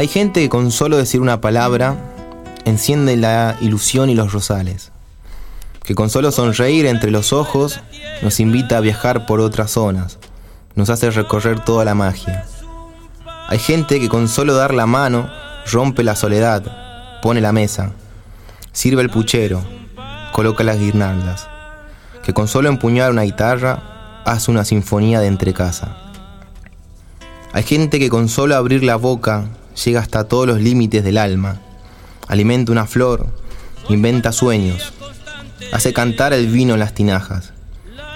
Hay gente que con solo decir una palabra enciende la ilusión y los rosales, que con solo sonreír entre los ojos nos invita a viajar por otras zonas, nos hace recorrer toda la magia. Hay gente que con solo dar la mano rompe la soledad, pone la mesa, sirve el puchero, coloca las guirnaldas, que con solo empuñar una guitarra hace una sinfonía de entrecasa. Hay gente que con solo abrir la boca llega hasta todos los límites del alma, alimenta una flor, inventa sueños, hace cantar el vino en las tinajas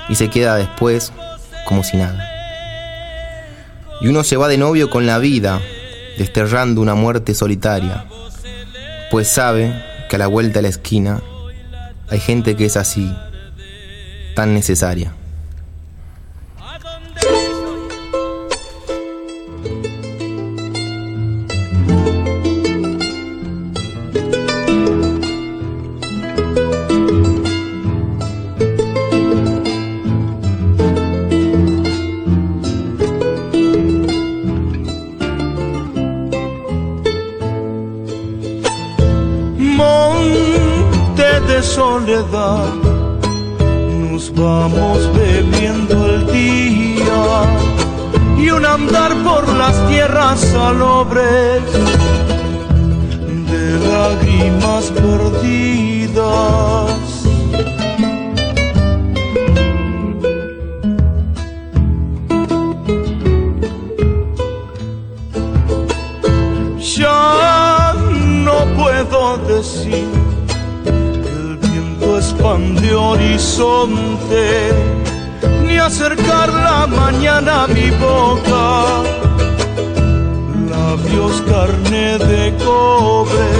y se queda después como si nada. Y uno se va de novio con la vida, desterrando una muerte solitaria, pues sabe que a la vuelta de la esquina hay gente que es así, tan necesaria. Andar por las tierras salobres de lágrimas perdidas. Ya no puedo decir de horizonte, ni acercar la mañana a mi boca, labios carne de cobre.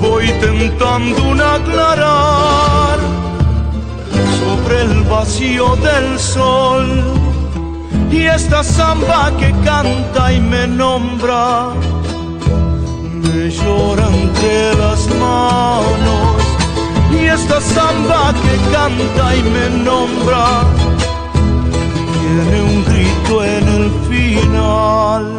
Voy tentando un aclarar sobre el vacío del sol y esta samba que canta y me nombra. Me llora entre las manos. Y esta samba que canta y me nombra. Tiene un grito en el final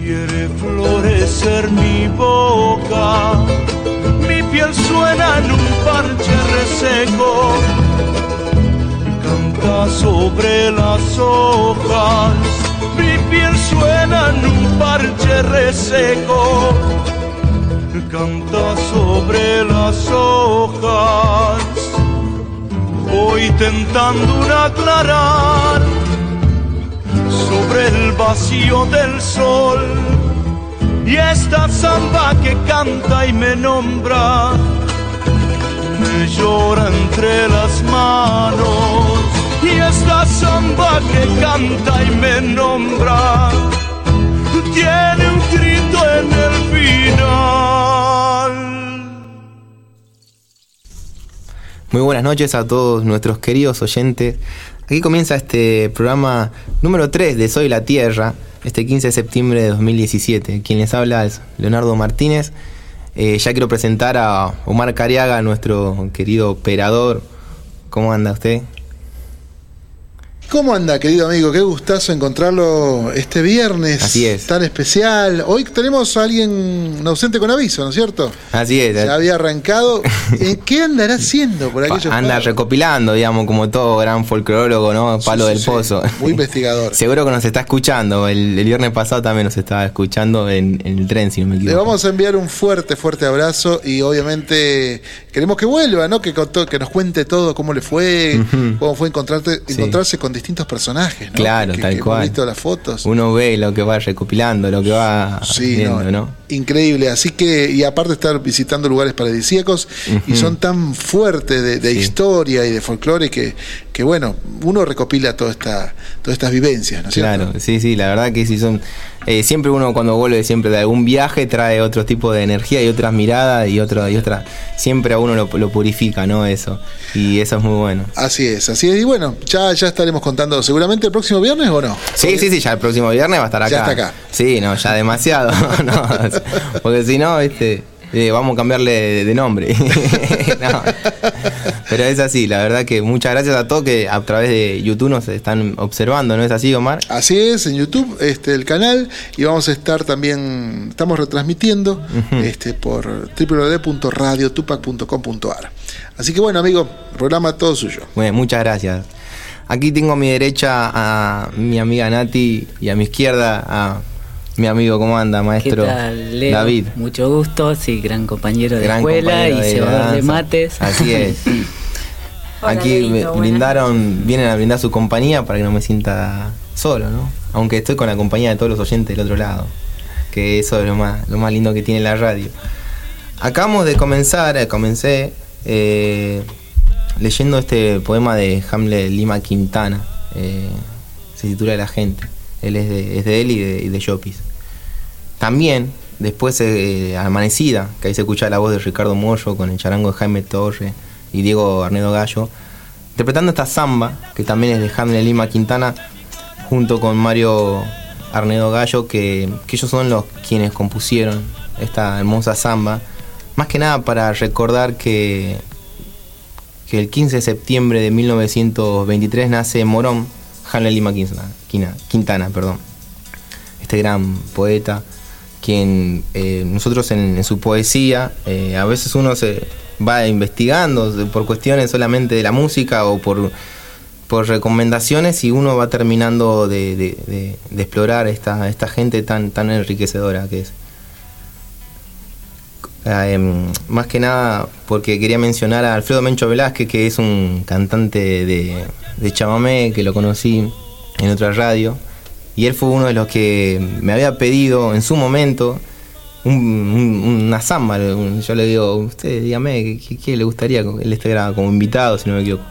quiere florecer mi boca, mi piel suena en un parche reseco, canta sobre las hojas, mi piel suena en un parche reseco, canta sobre las hojas, voy tentando un aclarar sobre el vacío del sol. Y esta samba que canta y me nombra, me llora entre las manos. Y esta samba que canta y me nombra, tiene un grito en el final. Muy buenas noches a todos nuestros queridos oyentes Aquí comienza este programa número 3 de Soy la Tierra, este 15 de septiembre de 2017. Quien les habla es Leonardo Martínez. Eh, ya quiero presentar a Omar Cariaga, nuestro querido operador. ¿Cómo anda usted? ¿Cómo anda, querido amigo? Qué gustazo encontrarlo este viernes. Así es. Tan especial. Hoy tenemos a alguien ausente con aviso, ¿no es cierto? Así es. Ya había arrancado. ¿En ¿Qué andará haciendo por aquellos Anda recopilando, digamos, como todo gran folclólogo, ¿no? Palo Sí, del sí, pozo. Muy investigador. Seguro que nos está escuchando. El, el viernes pasado también nos estaba escuchando en, en el tren, si no me Le equivoco. vamos a enviar un fuerte, fuerte abrazo y obviamente queremos que vuelva, ¿no? Que, nos cuente todo, cómo le fue, cómo fue encontrarte, encontrarse con distintos personajes, ¿no? Claro, que, tal que cual. Hemos visto las fotos. Uno ve lo que va recopilando, lo que va Sí, viendo, no, ¿no? increíble. Así que, y aparte estar visitando lugares paradisíacos y son tan fuertes de, de Sí. historia y de folclore que, que, bueno, uno recopila toda esta, todas estas vivencias, ¿no es Claro, cierto? sí, sí, la verdad que sí son. Eh, siempre uno cuando vuelve siempre de algún viaje trae otro tipo de energía y otras miradas y otra y otra. Siempre a uno lo, lo purifica, ¿no? Eso. Y eso es muy bueno. Así es, así es. Y bueno, ya, ya estaremos contando seguramente el próximo viernes o no. Sí, sí, sí, ya el próximo viernes va a estar acá. Ya está acá. Sí, no, ya demasiado. no, porque si no, este, eh, vamos a cambiarle de, de nombre. No. Pero es así, la verdad que muchas gracias a todos que a través de YouTube nos están observando, ¿no es así, Omar? Así es, en YouTube, este, el canal, y vamos a estar también, estamos retransmitiendo este, por www.radiotupac.com.ar. Así que bueno, amigo, el programa todo suyo. Bueno, muchas gracias. Aquí tengo a mi derecha a mi amiga Nati y a mi izquierda a mi amigo, ¿cómo anda, ¿Qué maestro? tal, Leo? David. Mucho gusto, sí, gran compañero de Gran escuela compañero y de cebador de danza. mates. Así es. Hola, Aquí Leito, brindaron, vienen a brindar su compañía para que no me sienta solo, ¿no? Aunque estoy con la compañía de todos los oyentes del otro lado, que eso es lo más, lo más lindo que tiene la radio. Acabamos de comenzar, eh, comencé eh, leyendo este poema de Hamlet Lima Quintana, eh, se titula La gente, él es de, es de él y de, y de Llopis. También, después eh, Amanecida, que ahí se escucha la voz de Ricardo Mollo con el charango de Jaime Torre y Diego Arnedo Gallo, interpretando esta samba, que también es de Hamlet Lima Quintana, junto con Mario Arnedo Gallo, que, que ellos son los quienes compusieron esta hermosa samba, más que nada para recordar que, que el 15 de septiembre de 1923 nace Morón, Hamlet Lima Quintana, Quintana, perdón este gran poeta, quien eh, nosotros en, su poesía, eh, a veces uno se va investigando por cuestiones solamente de la música o por, recomendaciones y uno va terminando de- de explorar esta, esta gente tan, tan enriquecedora que es. Em, más que nada porque quería mencionar a Alfredo Mencho Velázquez, que es un cantante de, de chamamé, que lo conocí en otra radio, y él fue uno de los que me había pedido en su momento un- un- una samba. Yo le digo, usted dígame, ¿qué, le gustaría? Él está como invitado, si no me equivoco.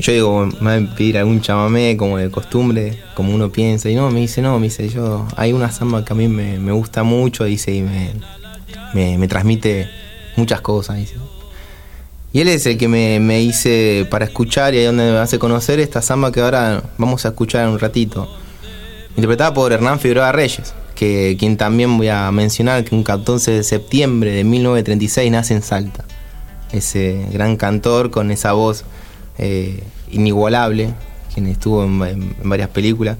Yo digo, me va a pedir algún chamamé como de costumbre, como uno piensa, y no, me dice, no, me dice, yo, hay una samba que a mí me, me gusta mucho, dice, y me, me, transmite muchas cosas. Y él es el que me, me hice para escuchar y ahí donde me hace conocer esta samba que ahora vamos a escuchar en un ratito. Interpretada por Hernán Figueroa Reyes, que quien también voy a mencionar que un 14 de septiembre de 1936 nace en Salta. Ese gran cantor con esa voz eh, inigualable, quien estuvo en, en- en varias películas.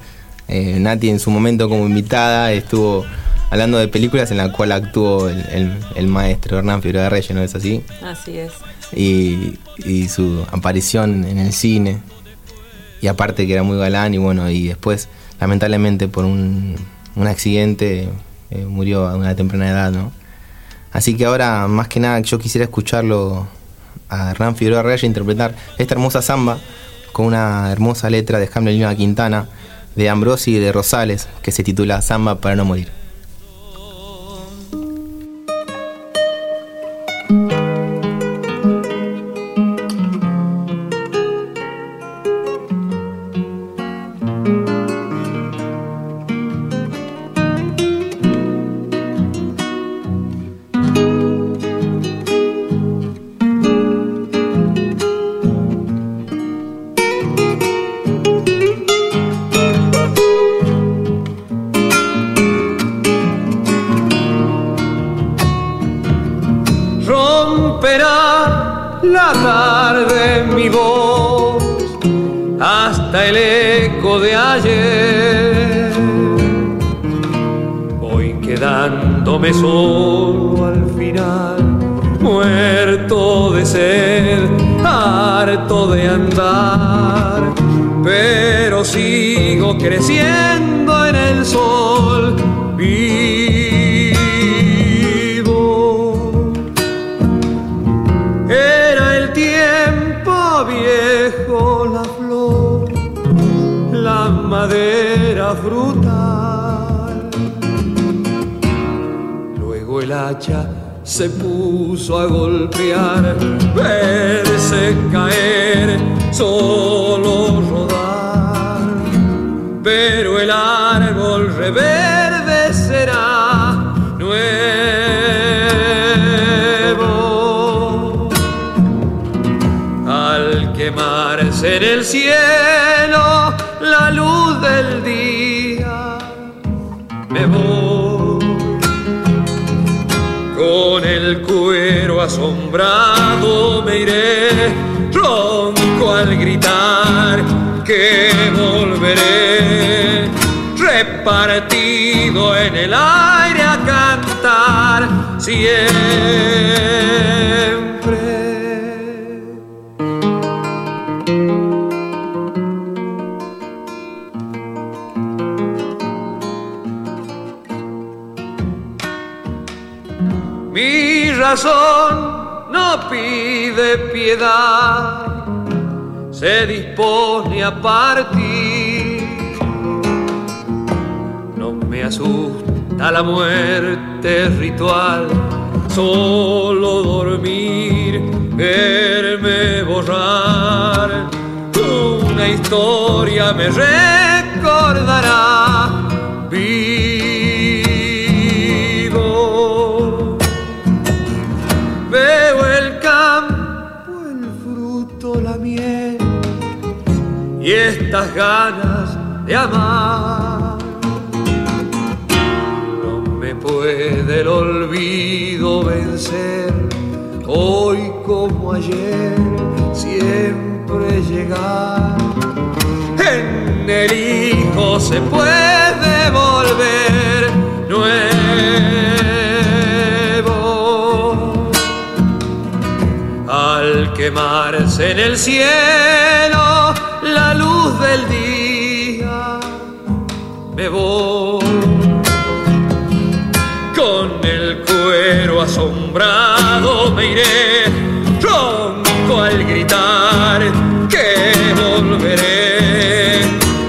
Eh, Nati en su momento como invitada estuvo hablando de películas en la cual actuó el, el- el maestro Hernán Figueroa Reyes, ¿no es así? Así es. y, y su aparición en el cine. Y aparte que era muy galán y bueno, y después lamentablemente por un, un accidente eh, murió a una temprana edad, ¿no? Así que ahora más que nada yo quisiera escucharlo a Hernán Figueroa Reyes interpretar esta hermosa samba con una hermosa letra de Hamlet Lima Quintana, de Ambrosi y de Rosales, que se titula Samba para no morir. Siempre. Mi razón no pide piedad, se dispone a partir. No me asusta la muerte ritual, solo dormir, verme borrar. Una historia me recordará. Vivo. Veo el campo, el fruto, la miel y estas ganas de amar. No me puede el olvido vencer, hoy como ayer, siempre llegar. En el hijo se puede volver nuevo al quemarse en el cielo la luz del día, me voy asombrado, me iré ronco al gritar que volveré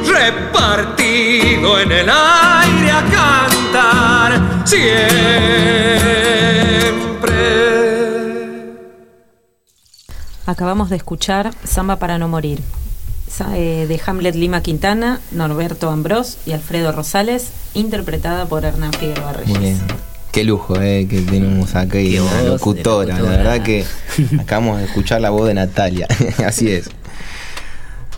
repartido en el aire a cantar siempre. Acabamos de escuchar Samba para no morir, eh, de Hamlet Lima Quintana, Norberto Ambrós y Alfredo Rosales, interpretada por Hernán Figueroa Reyes. Muy bien. Qué lujo eh, que tenemos acá y una locutora. La locutora. verdad que acabamos de escuchar la voz de Natalia. Así es.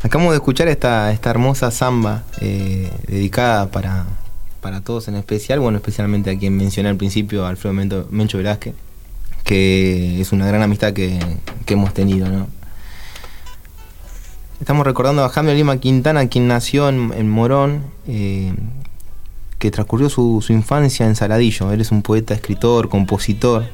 Acabamos de escuchar esta, esta hermosa samba eh, dedicada para, para todos en especial, bueno, especialmente a quien mencioné al principio, Alfredo Mento- Mencho Velázquez, que es una gran amistad que, que hemos tenido, ¿no? Estamos recordando a Jaime Lima Quintana, quien nació en, en Morón, eh, que transcurrió su, infancia en Saladillo. Él es un poeta, escritor, compositor,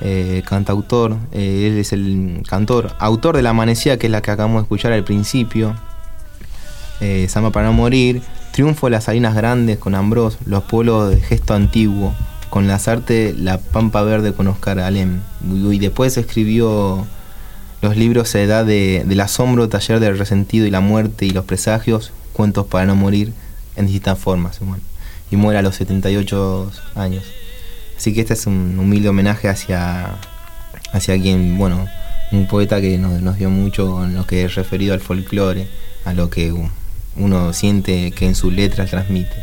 eh, cantautor. eh, él es el cantor, autor de La Amanecida, que es la que acabamos de escuchar al principio. Eh, Samba para no morir. Triunfo de las Salinas Grandes con Ambrós. Los pueblos de gesto antiguo. Con Lazarte, La Pampa Verde con Oscar Alem. Y, y después escribió los libros Edad de, del Asombro, Taller del Resentido y la Muerte y los Presagios, Cuentos para no morir, en distintas formas. Y muere a los 78 años. Así que este es un humilde homenaje hacia, hacia quien, bueno, un poeta que nos, nos dio mucho en lo que es referido al folclore, a lo que uno siente que en sus letras transmite.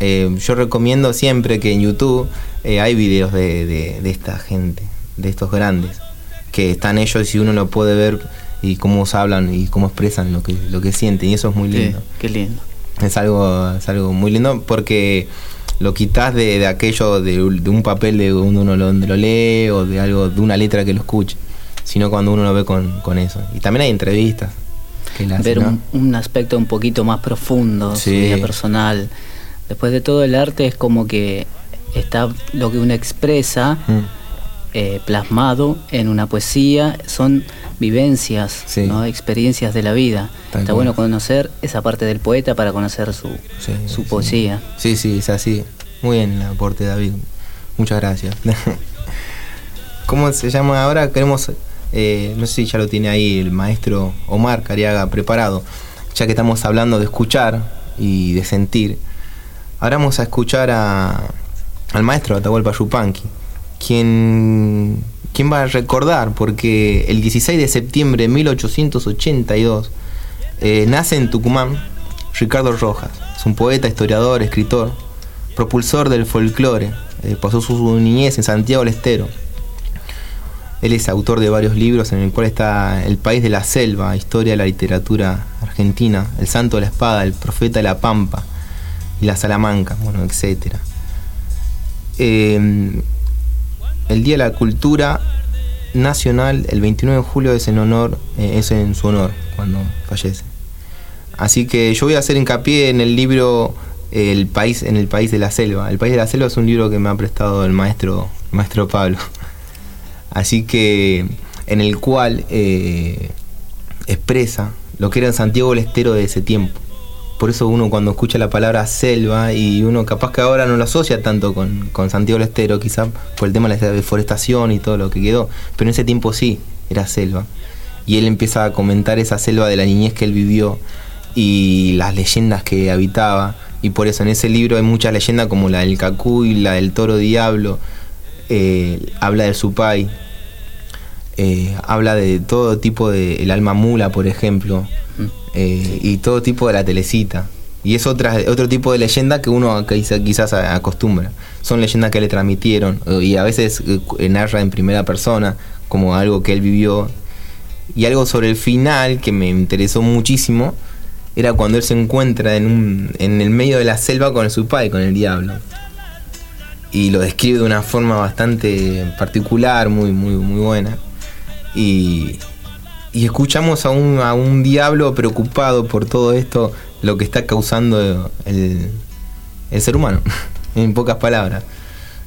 Eh, yo recomiendo siempre que en YouTube eh, hay videos de, de- de esta gente, de estos grandes, que están ellos y uno lo puede ver y cómo hablan y cómo expresan lo que, lo que sienten, y eso es muy Sí, lindo. qué lindo. Es algo, es algo muy lindo porque lo quitas de, de aquello de, de un papel de uno, uno lo, donde lo lee o de algo de una letra que lo escuche, sino cuando uno lo ve con, con eso. Y también hay entrevistas. que ver ¿no? un, un aspecto un poquito más profundo, su Sí. vida personal. Después de todo el arte es como que está lo que uno expresa Mm. Eh, plasmado en una poesía, son vivencias, Sí. ¿no? experiencias de la vida. Está bueno conocer esa parte del poeta para conocer su, Sí, su sí. poesía. Sí, sí, es así. Muy bien el aporte, David. Muchas gracias. ¿Cómo se llama ahora? Queremos, eh, no sé si ya lo tiene ahí el maestro Omar Cariaga preparado, ya que estamos hablando de escuchar y de sentir. Ahora vamos a escuchar a, al maestro Atahualpa Yupanqui, quien, quien va a recordar, porque el 16 de septiembre de 1882 eh, nace en Tucumán Ricardo Rojas. Es un poeta, historiador, escritor, propulsor del folclore. Eh, pasó su niñez en Santiago del Estero. Él es autor de varios libros en el cual está El país de la selva, historia de la literatura argentina, El santo de la espada, El profeta de la pampa y la salamanca, bueno. Eh, el Día de la Cultura Nacional, el 29 de julio, es en honor, eh, es en su honor cuando fallece. Así que yo voy a hacer hincapié en el libro El país en el país de la selva. El país de la selva es un libro que me ha prestado el maestro el maestro Pablo. Así que en el cual eh, expresa lo que era Santiago del Estero de ese tiempo. Por eso uno cuando escucha la palabra selva y uno capaz que ahora no lo asocia tanto con, con Santiago del Estero, quizá por el tema de la deforestación y todo lo que quedó, pero en ese tiempo sí, era selva. Y él empieza a comentar esa selva de la niñez que él vivió y las leyendas que habitaba. Y por eso en ese libro hay muchas leyendas como la del Cacuy, la del Toro Diablo, eh, habla del Supay, eh, habla de todo tipo de el alma mula, por ejemplo, eh, y todo tipo de la telecita. Y es otra, otro tipo de leyenda que uno quizá- quizás acostumbra. Son leyendas que le transmitieron eh, y a veces eh, narra en primera persona como algo que él vivió. Y algo sobre el final que me interesó muchísimo era cuando él se encuentra en, un, en el medio de la selva con el supay, con el diablo y lo describe de una forma bastante particular, muy, muy, muy buena. Y, y escuchamos a un, a un diablo preocupado por todo esto, lo que está causando el, el ser humano, en pocas palabras.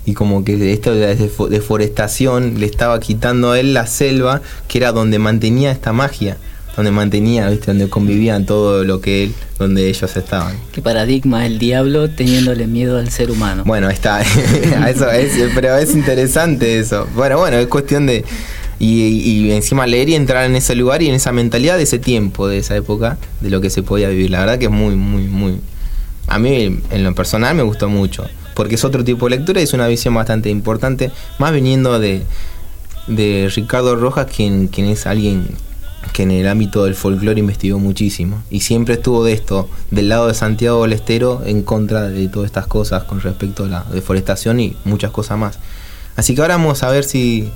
Y como que esto de la defo- deforestación le estaba quitando a él la selva, que era donde mantenía esta magia, donde mantenía, ¿viste? donde convivían todo lo que él, donde ellos estaban. ¿Qué paradigma el diablo teniéndole miedo al ser humano? Bueno, está. Eso es, pero es interesante eso. Bueno, bueno, es cuestión de. Y, y encima leer y entrar en ese lugar y en esa mentalidad de ese tiempo, de esa época, de lo que se podía vivir. La verdad que es muy, muy, muy. A mí, en lo personal, me gustó mucho. Porque es otro tipo de lectura y es una visión bastante importante. Más viniendo de, de Ricardo Rojas, quien, quien es alguien que en el ámbito del folclore investigó muchísimo y siempre estuvo de esto, del lado de Santiago del Estero, en contra de todas estas cosas con respecto a la deforestación y muchas cosas más. Así que ahora vamos a ver si,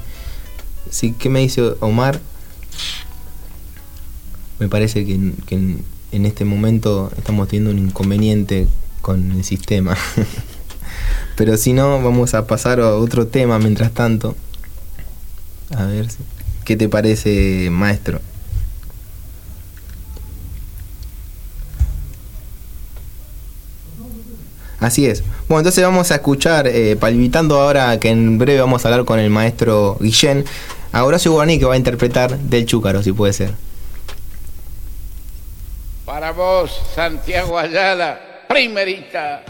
si ¿qué me dice Omar? Me parece que, que en, en este momento estamos teniendo un inconveniente con el sistema. Pero si no, vamos a pasar a otro tema mientras tanto. A ver, ¿qué te parece, maestro? Así es. Bueno, entonces vamos a escuchar, eh, palpitando ahora que en breve vamos a hablar con el maestro Guillén, a Horacio Guaraní que va a interpretar del Chúcaro, si puede ser. Para vos, Santiago Ayala, primerita.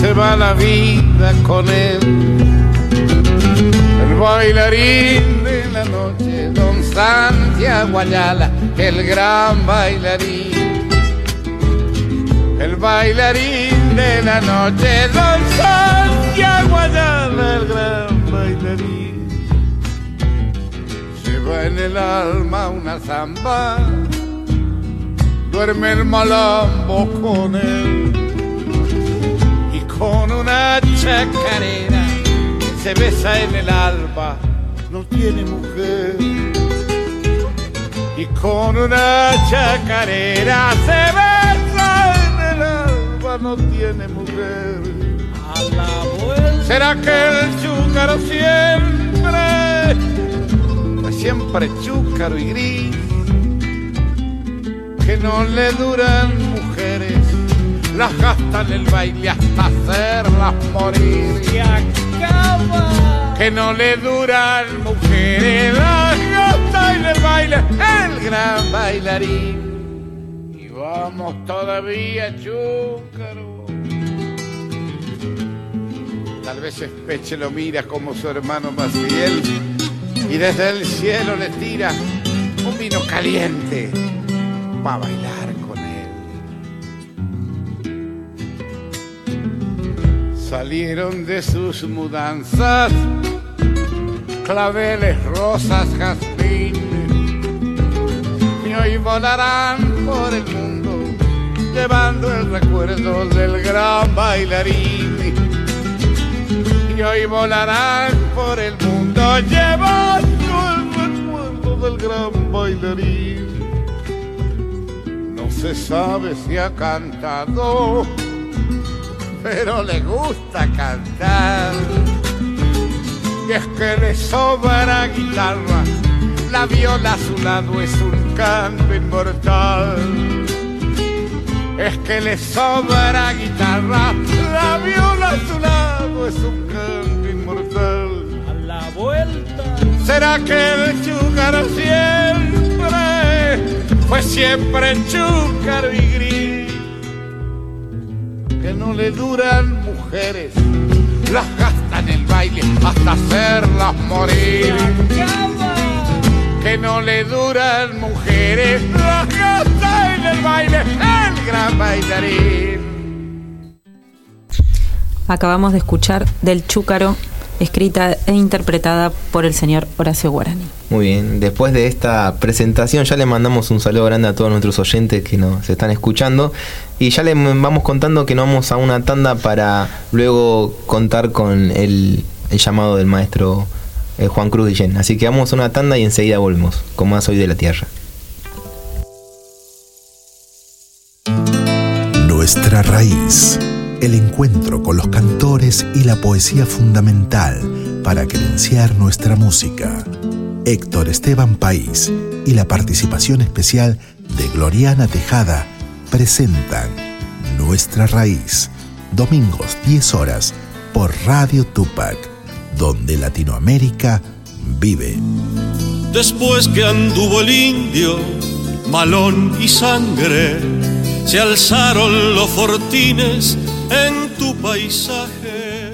Se va la vida con él. El bailarín de la noche, don Santiago Ayala, el gran bailarín. El bailarín de la noche, don Santiago Ayala, el gran bailarín. Lleva en el alma una zamba, duerme el malambo con él. Y con una chacarera se besa en el alba, no tiene mujer. Y con una chacarera se besa en el alba, no tiene mujer. ¿Será que el chúcaro siempre, pues siempre chúcaro y gris, no le duran mujeres, las gasta en el baile hasta hacerlas morir? Y acaba. Que no le duran mujeres, las gasta en el baile, el gran bailarín. Y vamos todavía, chúcaro. Tal vez Espeche lo mira como su hermano más fiel y desde el cielo le tira un vino caliente para bailar con él. Salieron de sus mudanzas claveles, rosas, jazmines y hoy volarán por el mundo llevando el recuerdo del gran bailarín y hoy volarán por el mundo llevando el recuerdo del gran bailarín. Se sabe si ha cantado, pero le gusta cantar. Y es que le sobra guitarra, la viola a su lado es un canto inmortal. Es que le sobra guitarra, la viola a su lado es un canto inmortal. A la vuelta. ¿Será que el chúcaro siempre fue siempre chúcaro y gris? Que no le duran mujeres, las gasta en el baile hasta hacerlas morir. Que no le duran mujeres, las gasta en el baile el gran bailarín. Acabamos de escuchar del Chúcaro, escrita e interpretada por el señor Horacio Guarani. Muy bien, después de esta presentación ya le mandamos un saludo grande a todos nuestros oyentes que nos están escuchando y ya le vamos contando que nos vamos a una tanda para luego contar con el, el llamado del maestro eh, Juan Cruz Guillén. Así que vamos a una tanda y enseguida volvemos con más Hoy de la Tierra. Nuestra raíz, el encuentro con los cantores y la poesía fundamental para credenciar nuestra música. Héctor Esteban País y la participación especial de Gloriana Tejada presentan Nuestra Raíz, domingos 10 horas por Radio Tupac, donde Latinoamérica vive. Después que anduvo el indio, malón y sangre, se alzaron los fortines en tu paisaje.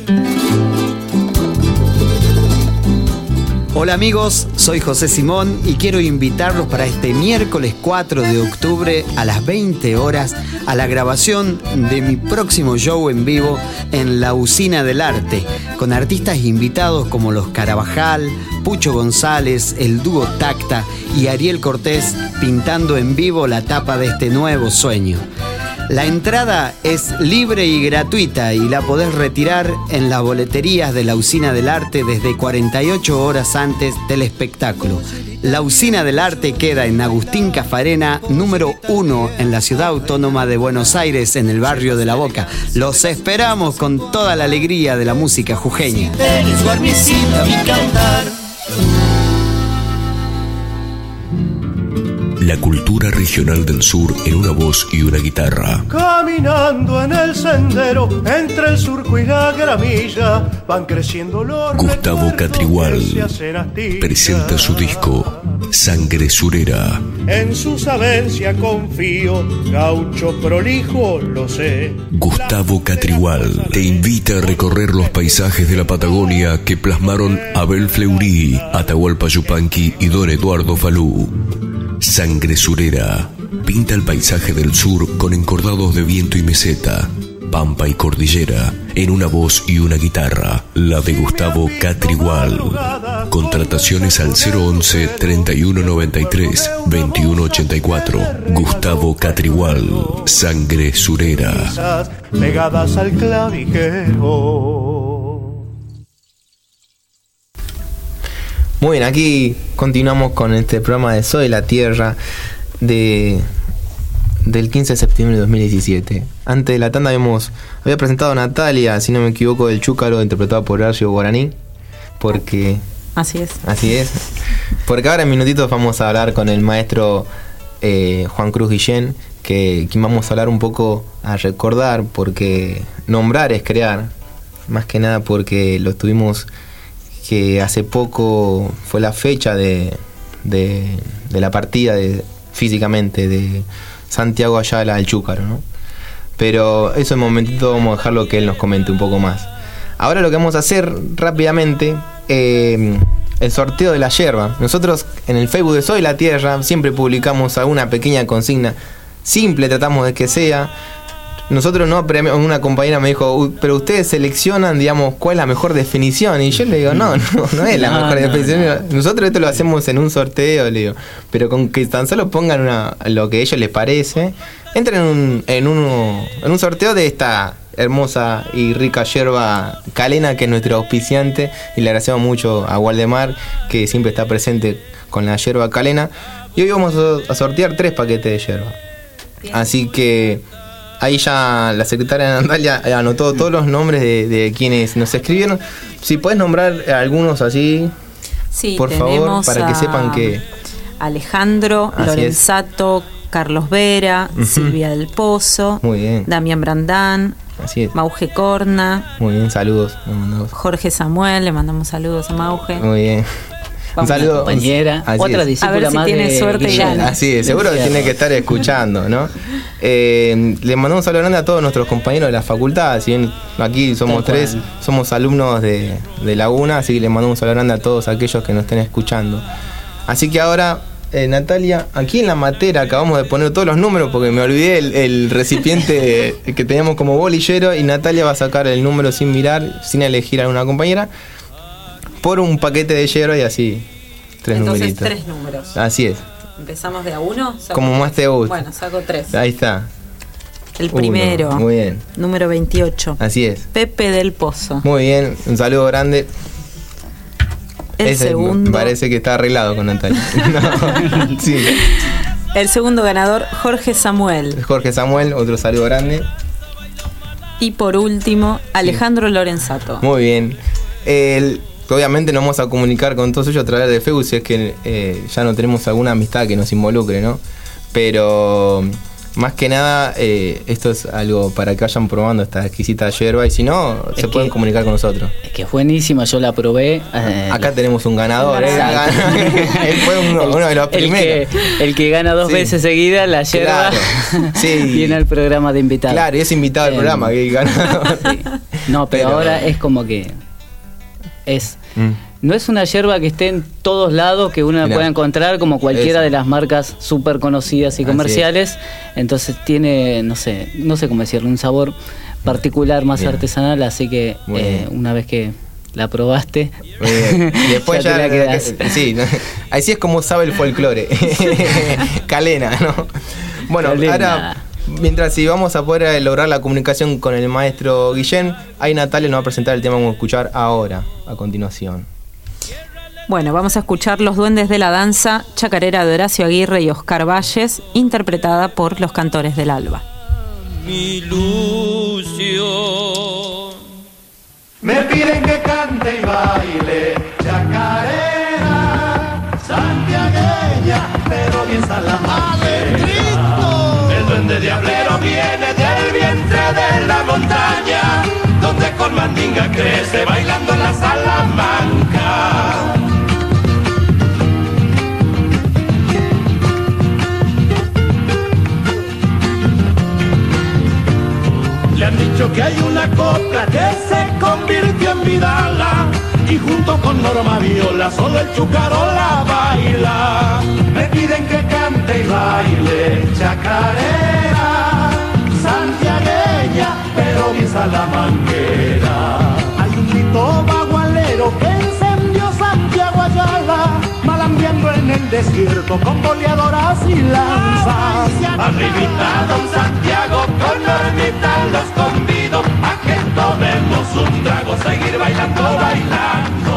Hola amigos, soy José Simón y quiero invitarlos para este miércoles 4 de octubre a las 20 horas a la grabación de mi próximo show en vivo en la Usina del Arte, con artistas invitados como los Carabajal, Pucho González, el dúo Tacta y Ariel Cortés pintando en vivo la tapa de este nuevo sueño. La entrada es libre y gratuita y la podés retirar en las boleterías de la Usina del Arte desde 48 horas antes del espectáculo. La Usina del Arte queda en Agustín Cafarena, número 1 en la ciudad autónoma de Buenos Aires, en el barrio de La Boca. Los esperamos con toda la alegría de la música jujeña. La cultura regional del sur en una voz y una guitarra. Caminando en el sendero entre el surco y la gramilla van creciendo los Gustavo Catrigual presenta su disco Sangre Surera. En su sabencia confío, gaucho prolijo lo sé. Gustavo Catrigual te invita a recorrer los paisajes de la Patagonia que plasmaron Abel Fleury, Atahualpa Yupanqui y Don Eduardo Falú. Sangre Surera pinta el paisaje del sur con encordados de viento y meseta, pampa y cordillera, en una voz y una guitarra, la de Gustavo Catrigual. Contrataciones al 011 3193 2184. Gustavo Catrigual, Sangre Surera. Esas pegadas al clavijero. Muy bien, aquí continuamos con este programa de Soy la Tierra de del 15 de septiembre de 2017. Antes de la tanda habíamos había presentado a Natalia, si no me equivoco, del Chúcaro interpretado por Horacio Guaraní, porque Así es. Así es. Porque ahora en minutitos vamos a hablar con el maestro eh, Juan Cruz Guillén, que, que vamos a hablar un poco a recordar, porque nombrar es crear, más que nada porque lo tuvimos que hace poco fue la fecha de, de, la partida de, físicamente de Santiago Ayala al Chúcaro, ¿no? Pero eso en momentito vamos a dejarlo que él nos comente un poco más. Ahora lo que vamos a hacer rápidamente, eh, el sorteo de la yerba. Nosotros en el Facebook de Soy la Tierra siempre publicamos alguna pequeña consigna. Simple tratamos de que sea. Nosotros no, premi- una compañera me dijo, "Uy, pero ustedes seleccionan, digamos, cuál es la mejor definición. Y yo le digo, no, no, no es la No, mejor no, definición. Nosotros esto lo hacemos en un sorteo, le digo. Pero con que tan solo pongan una- lo que a ellos les parece, entren en un, en, uno, en un sorteo de esta hermosa y rica yerba calena que es nuestro auspiciante y le agradecemos mucho a Waldemar que siempre está presente con la yerba calena y hoy vamos a- a sortear tres paquetes de yerba así que ahí ya la secretaria Natalia anotó todos los nombres de, de quienes nos escribieron si puedes nombrar algunos así Sí, por favor para que sepan que Alejandro, Así es. Lorenzato, Carlos Vera. Silvia del Pozo, muy bien Damián Brandán, así es Mauge Corna, muy bien saludos. Jorge Samuel, le mandamos saludos a Mauge. muy bien un saludo compañera, Así otra es. discípula A ver si más tiene de suerte y Guillermo. Así es, seguro que tiene que estar escuchando, ¿no? Eh, le mandamos un saludo grande a todos nuestros compañeros de la facultad. Si bien aquí somos Tal tres, cual. somos alumnos de, de Laguna, así que le mandamos un saludo grande a todos aquellos que nos estén escuchando. Así que ahora, eh, Natalia, aquí en la matera acabamos de poner todos los números porque me olvidé el, el recipiente que teníamos como bolillero y Natalia va a sacar el número sin mirar, sin elegir a una compañera, por un paquete de hierro y así. Tres Entonces numeritos. tres números. Así es. Empezamos de a uno. saco Como más te guste. Bueno, saco tres. Ahí está. El Uno. primero, Muy bien. número 28. Así es. Pepe del Pozo. Muy bien. Un saludo grande. El Ese segundo, Parece que está arreglado con Natalia. No. Sí. el segundo ganador, Jorge Samuel. Jorge Samuel, otro saludo grande. Y por último, Alejandro Lorenzato. Muy bien. El- obviamente nos vamos a comunicar con todos ellos a través de Facebook si es que eh, ya no tenemos alguna amistad que nos involucre, ¿no? Pero más que nada, eh, esto es algo para que vayan probando esta exquisita yerba y si no, Es se pueden comunicar con nosotros. Es que es buenísima, yo la probé. eh, Acá tenemos un ganador, ¿eh? Fue uno, uno de los el primeros. que, el que gana dos Sí. veces seguida la yerba Claro. Sí. viene al programa de invitados. Claro, y es invitado al programa que ganador. Sí. No, pero, Pero- ahora es como que es Mm. no es una yerba que esté en todos lados que uno la Mirá. pueda encontrar como cualquiera Eso. de las marcas súper conocidas y comerciales. Entonces tiene, no sé, no sé cómo decirlo, un sabor particular, más Bien. artesanal, así que eh, una vez que la probaste. Y después Ya ya, te la sí, así es como sabe el folclore. Calena, ¿no? Bueno, Calena. ahora mientras si vamos a poder lograr la comunicación con el maestro Guillén, ahí Natalia nos va a presentar el tema que vamos a escuchar ahora, a continuación. Bueno, vamos a escuchar Los Duendes de la Danza, chacarera de Horacio Aguirre y Oscar Valles, interpretada por los cantores del Alba. mi ilusión. Me piden que cante y baile chacarera, santiagueña, pero bien. El duende diablero viene del vientre de la montaña, donde con mandinga crece bailando la Salamanca. Le han dicho que hay una copla que se convirtió en vidala y junto con Norma Viola solo el chucaro la baila. Me piden que baile chacarera, santiagueña, pero bien salamanquera. Hay un grito bagualero que encendió Santiago desierto con boleadoras y lanzas. Arribita Don Santiago con Normita los convido a que tomemos un trago, seguir bailando, bailando.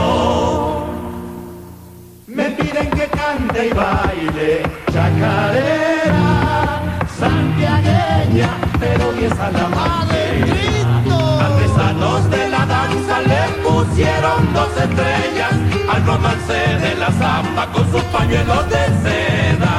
Me piden que cante y baile chacarera, santiagueña, pero bien a la manera. Artesanos de la danza le pusieron dos estrellas al romance de la zamba con sus pañuelos de seda.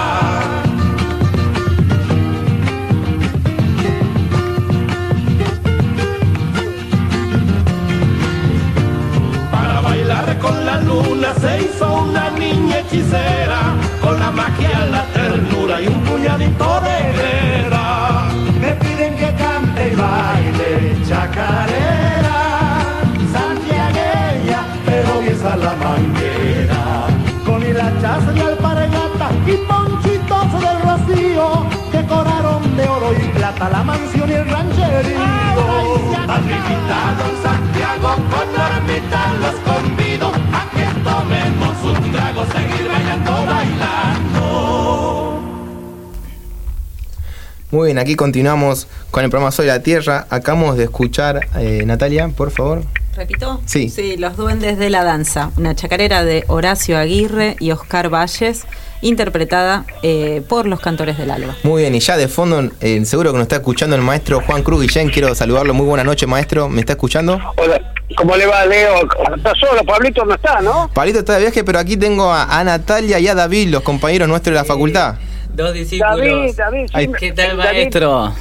Para bailar con la luna se hizo una niña hechicera, con la magia, la ternura y un puñadito de guerra. Me piden que cante y baile chacarera, santiagueña, pero bien salamanquera. Con hilachas y alpargata y ponchitos del rocío, decoraron de oro y plata la mansión y el rancherío. Arribita Don Santiago con los Muy bien, aquí continuamos con el programa Soy la Tierra. Acabamos de escuchar, eh, Natalia, por favor. ¿Repito? Sí. Sí, Los Duendes de la Danza, una chacarera de Horacio Aguirre y Oscar Valles, interpretada eh, por los cantores del alba. Muy bien, y ya de fondo, eh, seguro que nos está escuchando el maestro Juan Cruz Guillén. Quiero saludarlo. Muy buena noche, maestro. ¿Me está escuchando? Hola, ¿cómo le va, Leo? Está solo, Pablito no está, ¿no? Pablito está de viaje, pero aquí tengo a, a Natalia y a David, los compañeros nuestros de la facultad. Dos discípulos. David, David, sí, Ay, ¿Qué tal, David maestro?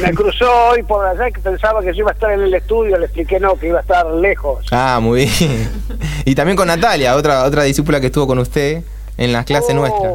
Me cruzó hoy por allá que pensaba que yo iba a estar en el estudio, le expliqué no, que iba a estar lejos. Ah, muy bien. Y también con Natalia, otra otra discípula que estuvo con usted en las clases Oh, nuestras.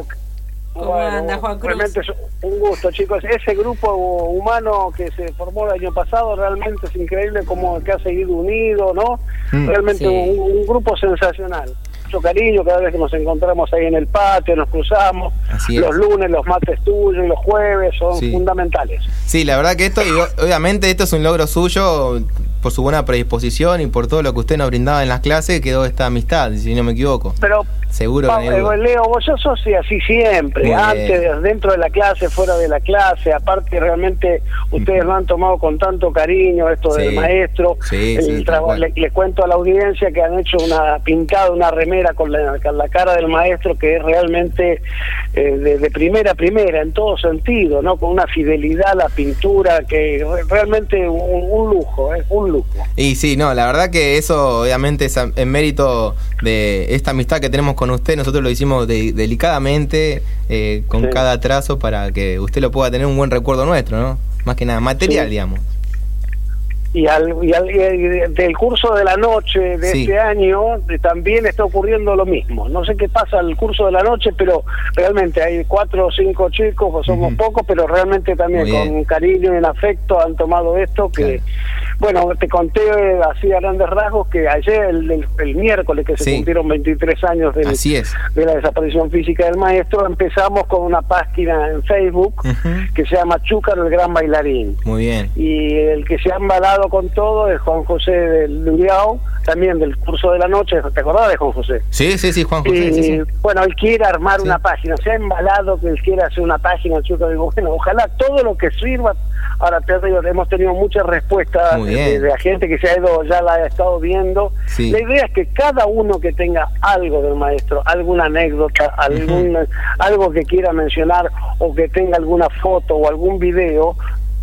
¿Cómo anda, Juan Cruz? Realmente es un gusto, chicos. Ese grupo humano que se formó el año pasado realmente es increíble como que ha seguido unido, ¿no? Mm. realmente Sí. un, un grupo sensacional. Mucho cariño cada vez que nos encontramos ahí en el patio, nos cruzamos. Los lunes, los mates tuyos y los jueves son Sí. fundamentales. Sí, la verdad que esto, y obviamente esto es un logro suyo por su buena predisposición y por todo lo que usted nos brindaba en las clases, quedó esta amistad, si no me equivoco. Pero Seguro que no eh, Leo, vos sos así siempre, Muy antes, bien. dentro de la clase, fuera de la clase, aparte realmente ustedes lo han tomado con tanto cariño, esto Sí. del maestro, Sí, el sí, trabajo- le, le cuento a la audiencia que han hecho una pintada, una remera con la, con la cara del maestro que es realmente eh, de, de primera a primera, en todo sentido, ¿no? Con una fidelidad a la pintura que re- realmente un, un lujo, es un lujo. Y sí, no, la verdad que eso obviamente es en mérito de esta amistad que tenemos con usted, nosotros lo hicimos de- delicadamente, eh, con Sí. cada trazo para que usted lo pueda tener un buen recuerdo nuestro, ¿no? Más que nada, material, Sí. digamos. Y, al, y, al- y de- del curso de la noche de Sí. este año eh, también está ocurriendo lo mismo. No sé qué pasa al curso de la noche, pero realmente hay cuatro o cinco chicos, pues somos pocos, pero realmente también con cariño y en afecto han tomado esto que... Bueno, te conté así a grandes rasgos que ayer, el, el- el miércoles, que se Sí. cumplieron 23 años del, Así es. de la desaparición física del maestro, empezamos con una página en Facebook que se llama Chúcaro el Gran Bailarín Muy bien. y el que se ha embalado con todo es Juan José del Luriao, también del curso de la noche, ¿te acordás de Juan José? Sí, sí, sí, Juan José. y sí, sí. bueno, él quiere armar Sí. una página, se ha embalado que él quiere hacer una página, yo digo, bueno, ojalá todo lo que sirva, ahora te digo, hemos tenido muchas respuestas de, de la gente que se ha ido, ya la ha estado viendo, la idea es que cada uno que tenga algo del maestro, alguna anécdota, algún, algo que quiera mencionar o que tenga alguna foto o algún video,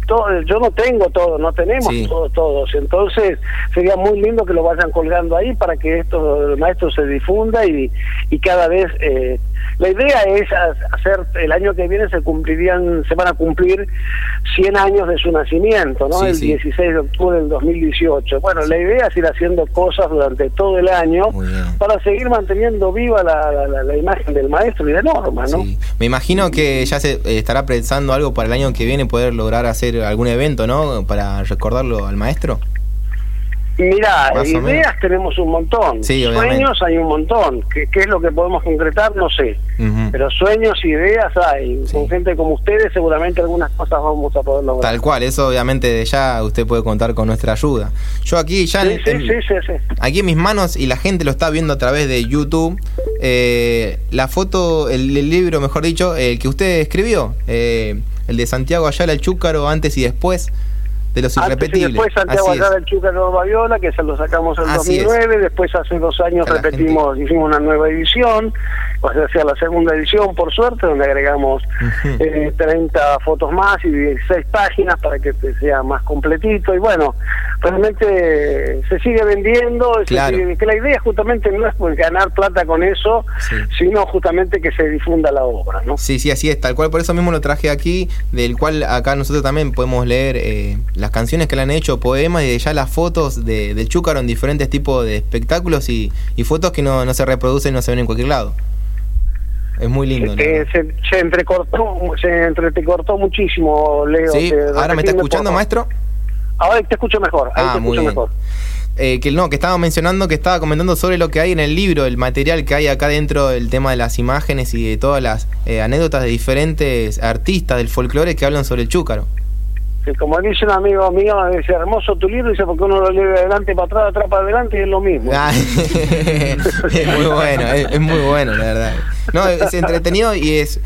todo, yo no tengo todo, no tenemos Sí. todos, todos. Entonces sería muy lindo que lo vayan colgando ahí para que esto maestro se difunda y, y cada vez eh, la idea es ha- hacer el año que viene se cumplirían se van a cumplir 100 años de su nacimiento, ¿no? Sí, el sí. 16 de octubre del 2018. Bueno, la idea es ir haciendo cosas durante todo el año para seguir manteniendo viva la, la- la- imagen del maestro y de Norma, ¿no? Me imagino que ya se eh, estará pensando algo para el año que viene poder lograr hacer algún evento, ¿no? Para recordarlo al maestro. Más o ideas tenemos un montón, Sí, obviamente. sueños hay un montón, ¿Qué, qué es lo que podemos concretar? No sé. Pero sueños, ideas hay. Con gente como ustedes seguramente algunas cosas vamos a poder lograr. Tal cual, eso obviamente ya usted puede contar con nuestra ayuda. Yo aquí ya Sí, en- sí, en- sí, sí, sí. aquí en mis manos y la gente lo está viendo a través de YouTube. eh, la foto, el, el libro, mejor dicho, el que usted escribió, eh, el de Santiago Ayala el Chúcaro antes y después de los Antes y después Santiago. Ayala el Chúcaro Babiola, que se lo sacamos en Así es. 2009, después hace dos años la repetimos, hicimos una nueva edición, o sea, la segunda edición por suerte, donde agregamos eh, 30 fotos más y 16 páginas para que sea más completito y bueno, realmente se sigue vendiendo, se Claro. sigue- que la idea justamente no es pues, ganar plata con eso, sino justamente que se difunda la obra, ¿no? Sí, sí, así es, tal cual. Por eso mismo lo traje aquí, del cual acá nosotros también podemos leer eh, las canciones que le han hecho, poemas y ya las fotos de, del Chúcaro en diferentes tipos de espectáculos y, y fotos que no, no se reproducen y no se ven en cualquier lado. Es muy lindo. la Eh, verdad. se, se entrecortó, se entrecortó muchísimo, Leo. Sí, te- ahora me está escuchando, por maestro. Ahora te escucho mejor, ahí Ah, te muy bien. mejor. Eh, que no, que estaba mencionando que estaba comentando sobre lo que hay en el libro, el material que hay acá dentro, el tema de las imágenes y de todas las eh, anécdotas de diferentes artistas del folclore que hablan sobre el Chúcaro. Sí, como dice un amigo mío, dice, hermoso tu libro, dice, porque uno lo lee de adelante para atrás, de atrás para adelante y es lo mismo. Ah, es muy bueno, es, es muy bueno, la verdad. No, es entretenido y es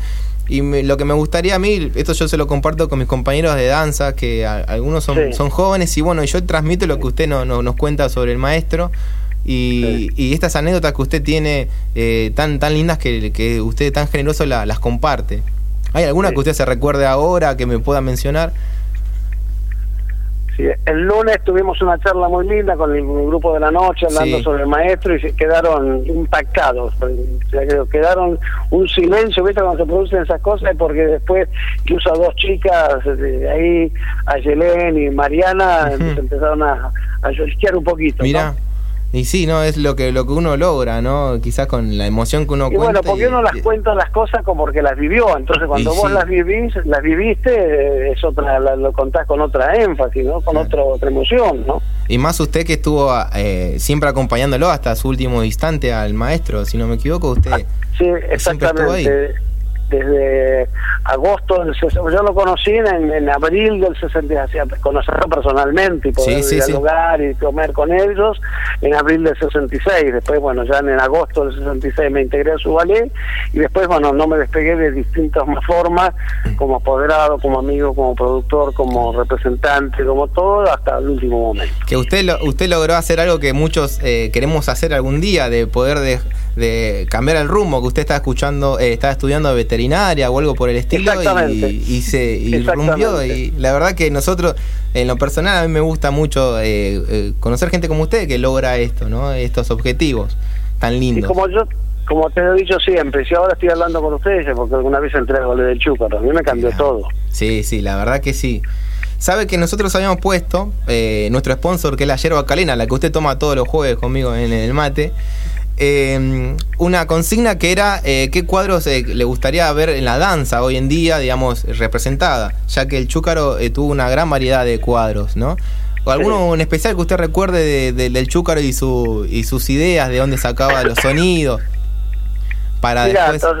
y me- lo que me gustaría a mí, esto yo se lo comparto con mis compañeros de danza, que a- algunos son, Sí. son jóvenes y bueno, yo transmito lo que usted no, no- nos cuenta sobre el maestro y, y estas anécdotas que usted tiene eh, tan tan lindas que, que usted tan generoso la- las comparte. ¿Hay alguna que usted se recuerde ahora que me pueda mencionar? El lunes tuvimos una charla muy linda con el grupo de la noche hablando Sí. sobre el maestro y se quedaron impactados. O sea, que quedaron un silencio, ¿viste? Cuando se producen esas cosas, porque después incluso dos chicas de ahí, Ayelén y Mariana, se empezaron a, a un poquito. Mira. ¿no? Y sí, no es lo que lo que uno logra, ¿no? Quizás con la emoción que uno Y cuenta. bueno, porque y- uno las cuenta las cosas como porque las vivió, entonces cuando vos sí. las vivís, las viviste, eh, es otra, la- lo contás con otra énfasis, ¿no? Con otra, otra emoción, ¿no? Y más usted que estuvo eh, siempre acompañándolo hasta su último instante al maestro, si no me equivoco, usted Sí, siempre estuvo ahí. Desde agosto del 60, yo lo conocí en, en abril del 60, hacía conocerlo personalmente y poder Sí, sí, sí. dialogar y comer con ellos en abril del 66. Después, bueno, ya en agosto del 66 me integré a su ballet y después, bueno, no me despegué de distintas formas, como apoderado, como amigo, como productor, como representante, como todo, hasta el último momento. Que usted lo- usted logró hacer algo que muchos eh, queremos hacer algún día, de poder de, de cambiar el rumbo, que usted está escuchando, eh, está estudiando veterinaria o algo por el estilo y, y se y. Y la verdad que nosotros, en lo personal, a mí me gusta mucho eh, eh, conocer gente como usted que logra esto, ¿no? Estos objetivos tan Y lindos. como yo, como te he dicho siempre, si ahora estoy hablando con ustedes, es porque alguna vez entré al ballet del Chúcaro, a mí me cambió todo. Sí, sí, la verdad que sí. Sabe que nosotros habíamos puesto eh, nuestro sponsor, que es la yerba calena, la que usted toma todos los jueves conmigo en el mate, eh, una consigna que era eh, qué cuadros eh, le gustaría ver en la danza hoy en día, digamos, representada, ya que el Chúcaro eh, tuvo una gran variedad de cuadros, ¿no? ¿O alguno en especial que usted recuerde de- de- del Chúcaro y, su, y sus ideas, de dónde sacaba los sonidos? Para Mira, después...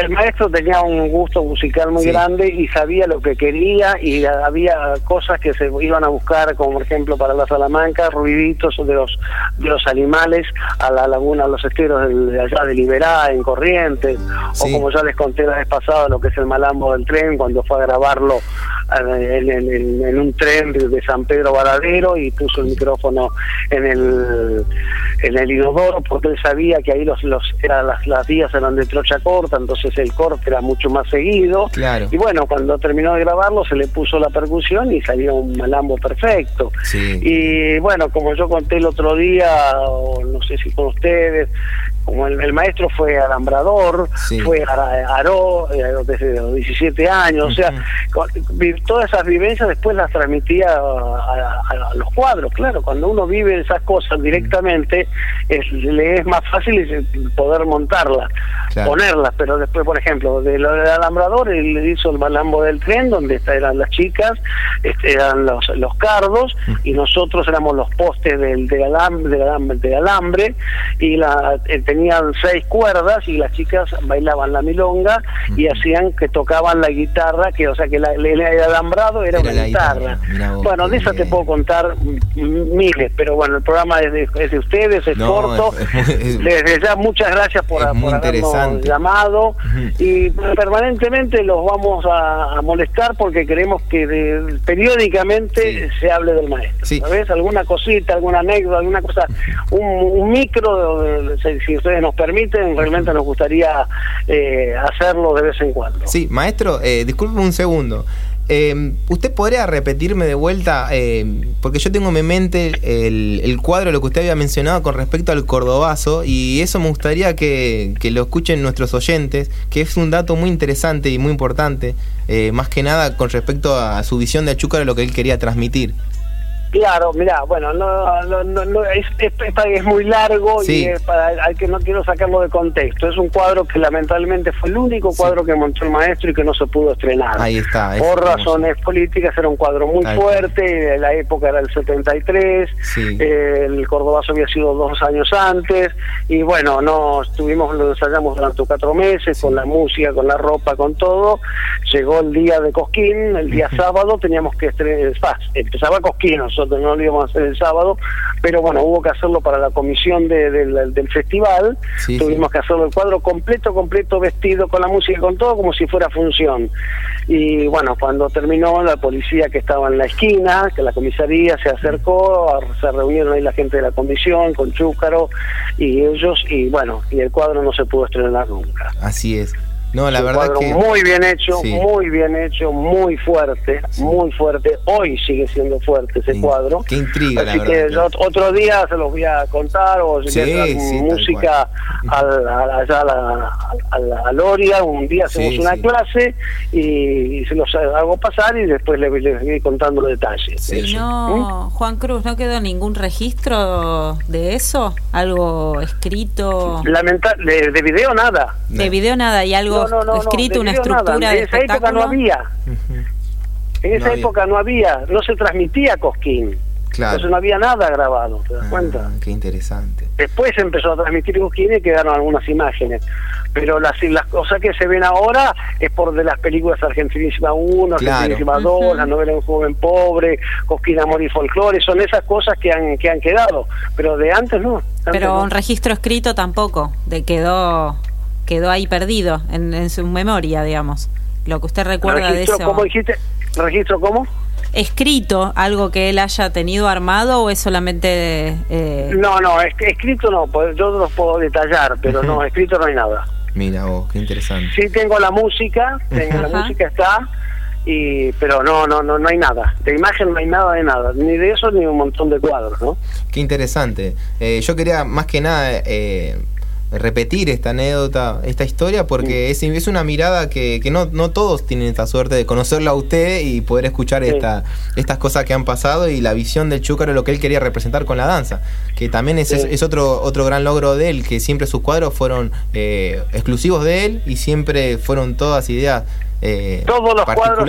el maestro tenía un gusto musical muy Sí. grande y sabía lo que quería y había cosas que se iban a buscar, como por ejemplo para la Salamanca, ruiditos de los de los animales a la laguna, a los esteros de allá de Liberá, en Corrientes, Sí. o como ya les conté la vez pasada, lo que es el malambo del tren, cuando fue a grabarlo eh, en, en- en- en un tren de, de San Pedro Varadero y puso el micrófono en el en el inodoro porque él sabía que ahí los los eran las, las vías eran de trocha corta entonces el corte era mucho más seguido Claro. y bueno cuando terminó de grabarlo se le puso la percusión y salió un malambo perfecto Sí. y bueno como yo conté el otro día o no sé si con ustedes como el, el maestro fue alambrador, Sí. fue aró eh, desde los 17 años, o sea, con- todas esas vivencias después las transmitía a, a- a los cuadros, claro, cuando uno vive esas cosas directamente, es, le es más fácil poder montarlas, Claro. ponerlas, pero después, por ejemplo, de lo del alambrador, él hizo el malambo del tren, donde eran las chicas, este, eran los, los cardos, y nosotros éramos los postes del, del alambre, del alambre, del alambre, y la, eh, tenían seis cuerdas y las chicas bailaban la milonga y hacían que tocaban la guitarra, que o sea que la, el, alambrado era, Era una guitarra. guitarra, mirá vos, bueno, de esas te puedo contar miles, pero bueno, el programa es de, es de ustedes, es No, corto. es- es Desde ya muchas gracias por, por habernos llamado y permanentemente los vamos a, a molestar porque queremos que de- periódicamente se hable del maestro. ¿Sabes? Alguna cosita, alguna anécdota, alguna cosa, un, un micro, de- de- ustedes nos permiten, realmente nos gustaría eh, hacerlo de vez en cuando. Sí, maestro, eh, disculpe un segundo. Eh, ¿Usted podría repetirme de vuelta, eh, porque yo tengo en mi mente el, el cuadro, lo que usted había mencionado con respecto al cordobazo, y eso me gustaría que, que lo escuchen nuestros oyentes, que es un dato muy interesante y muy importante, eh, más que nada con respecto a su visión de Chúcaro, lo que él quería transmitir. Claro, mira, bueno, no, no, no, no, es, muy largo Sí. y es para al que no quiero sacarlo de contexto. Es un cuadro que lamentablemente fue el único cuadro que montó el maestro y que no se pudo estrenar. Ahí está. Por es- razones políticas era un cuadro muy cual. fuerte, la época era el 73, Sí. eh, el Cordobazo había sido dos años antes y bueno, no estuvimos, lo ensayamos durante cuatro meses con la música, con la ropa, con todo. Llegó el día de Cosquín, el día sábado teníamos que estrenar, empezaba Cosquín, nosotros no lo íbamos a hacer el sábado, pero bueno, hubo que hacerlo para la comisión de- del- del festival, Sí, tuvimos que hacerlo el cuadro completo, completo, vestido con la música, con todo, como si fuera función. Y bueno, cuando terminó, la policía que estaba en la esquina, que la comisaría se acercó, se reunieron ahí la gente de la comisión con Chúcaro y ellos, y bueno, y el cuadro no se pudo estrenar nunca. Así es. No, la un verdad cuadro que... muy bien hecho, Sí. muy bien hecho, muy fuerte, muy fuerte. Hoy sigue siendo fuerte ese cuadro. Qué intriga, la Así que verdad. yo ot- otro día se los voy a contar o si música al, al- allá a la, a la- a Loria, un día hacemos Sí, una sí. clase y, y se los hago pasar y después les, les voy contando los detalles. de no, Juan Cruz, ¿no quedó ningún registro de eso? ¿Algo escrito? Lamenta- de, de video nada. De video nada, y algo No, no, no, no, escrito, de una nada. estructura de En esa época no había. En esa No había. época no había, no se transmitía Cosquín. Claro. Entonces no había nada grabado, ¿te das cuenta? Qué interesante. Después se empezó a transmitir Cosquín y quedaron algunas imágenes. Pero las, las cosas que se ven ahora es por de las películas Argentinísima 1, Claro. Argentinísima 2, la novela Un joven pobre, Cosquín, Amor y Folclore, son esas cosas que han, que han quedado. Pero de antes no. antes Pero no. un registro escrito tampoco, de quedó quedó ahí perdido en, en su memoria, digamos. Lo que usted recuerda registro, de eso. ¿Cómo dijiste? ¿Registro cómo? ¿Escrito algo que él haya tenido armado o es solamente... eh, No, no, es- escrito no, pues yo los puedo detallar, pero no, escrito no hay nada. Mira vos, qué interesante. Sí tengo la música, tengo la música está, y pero no, no, no, no hay nada. De imagen no hay nada de nada, ni de eso ni un montón de cuadros, ¿no? Qué interesante. Eh, yo quería más que nada eh, repetir esta anécdota, esta historia, porque es, es una mirada que, que no, no todos tienen esta suerte de conocerla a usted y poder escuchar Sí. esta, estas cosas que han pasado y la visión del Chúcaro, lo que él quería representar con la danza, que también es, Sí. es, es otro, otro gran logro de él, que siempre sus cuadros fueron eh, exclusivos de él y siempre fueron todas ideas. eh, Todos los cuadros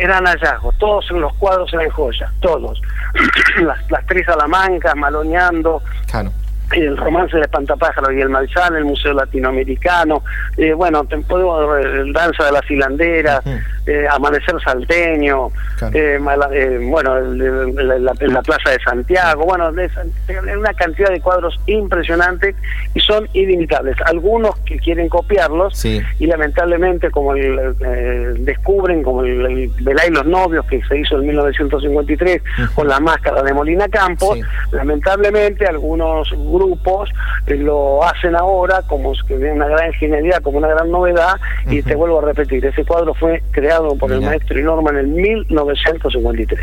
eran, hallazgos, todos los cuadros eran joyas, todos. las, las tres Salamancas, Maloneando, Claro. El romance de Espantapájaros y el Malsán, el Museo Latinoamericano, eh, bueno, te- podemos el Danza de las Hilanderas, eh, Amanecer Salteño, eh, mala- eh, bueno, el- el- la, la- la Plaza de Santiago, bueno, de una cantidad de cuadros impresionantes y son inimitables. Algunos que quieren copiarlos Sí. y lamentablemente como el, eh, descubren como el, el Velá y los novios que se hizo en 1953 con la máscara de Molina Campos, lamentablemente algunos grupos eh, lo hacen ahora como de una gran genialidad, como una gran novedad y te vuelvo a repetir, ese cuadro fue creado por el maestro Norman en 1953.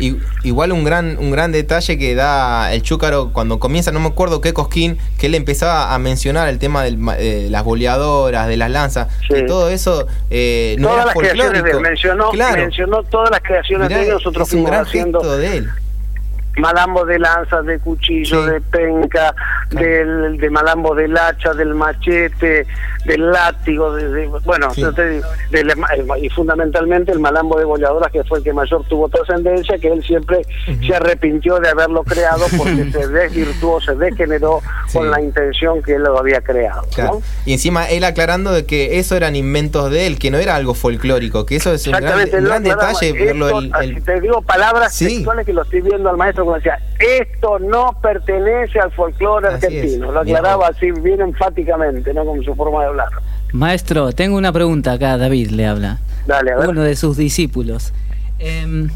Y- igual un gran, un gran detalle que da el Chúcaro cuando comienza, no me acuerdo qué cosquín, que él empezaba a mencionar el tema de las boleadoras, de las lanzas, que todo eso eh, no todas era las creaciones de él, mencionó, Claro. mencionó todas las creaciones Mirá, de él, nosotros fuimos gran haciendo de él. Malambo de lanza, de cuchillo, de penca, del, de malambo del hacha, del machete, del látigo, de, de- bueno, Sí. el- y fundamentalmente el malambo de bolladoras que fue el que mayor tuvo trascendencia, que él siempre se arrepintió de haberlo creado porque se desvirtuó, se degeneró Sí. con la intención que él lo había creado. Y encima él aclarando de que eso eran inventos de él, que no era algo folclórico, que eso es un gran, no, detalle esto, verlo el- te digo palabras Sí. textuales que lo estoy viendo al maestro como decía, esto no pertenece al folclore Lo aclaraba así bien enfáticamente, no como su forma de hablar. Maestro, tengo una pregunta acá, David le habla. Dale, a ver. Uno de sus discípulos. Em,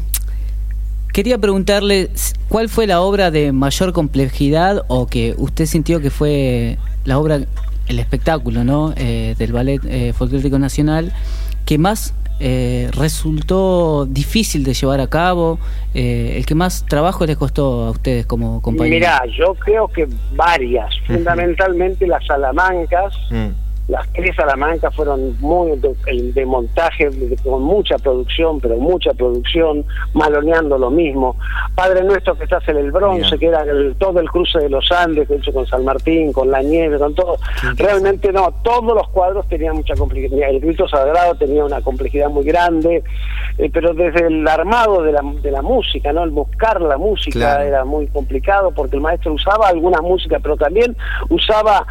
quería preguntarle cuál fue la obra de mayor complejidad o que usted sintió que fue la obra, el espectáculo, ¿no? Eh, del Ballet eh, Folclórico Nacional que más eh, resultó difícil de llevar a cabo, eh, el que más trabajo les costó a ustedes como compañeros. Mirá, yo creo que varias, fundamentalmente las salamancas, Mm. Las tres salamancas fueron muy de, montaje de- con mucha producción, pero mucha producción, maloneando lo mismo. Padre Nuestro que estás en el bronce, que era el- todo el cruce de los Andes, que hecho con San Martín, con la nieve, con todo. Realmente no, todos los cuadros tenían mucha complejidad. El grito sagrado tenía una complejidad muy grande, eh, pero desde el armado de la, de la música, ¿no? El buscar la música Claro. era muy complicado porque el maestro usaba alguna música, pero también usaba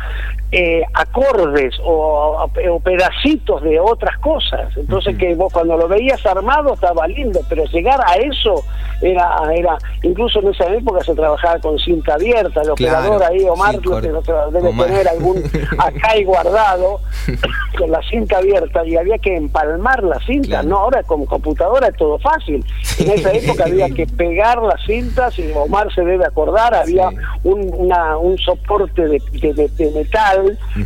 eh, acordes o, o pedacitos de otras cosas. Entonces que vos cuando lo veías armado estaba lindo, pero llegar a eso era, era incluso en esa época se trabajaba con cinta abierta, el Claro, operador ahí, Omar, sí, lo debe Omar. tener algún acá y guardado con la cinta abierta y había que empalmar la cinta, Claro. no ahora con computadora es todo fácil. En esa época había que pegar las cintas y Omar se debe acordar, había Sí. un, una, un soporte de, de- de- de metal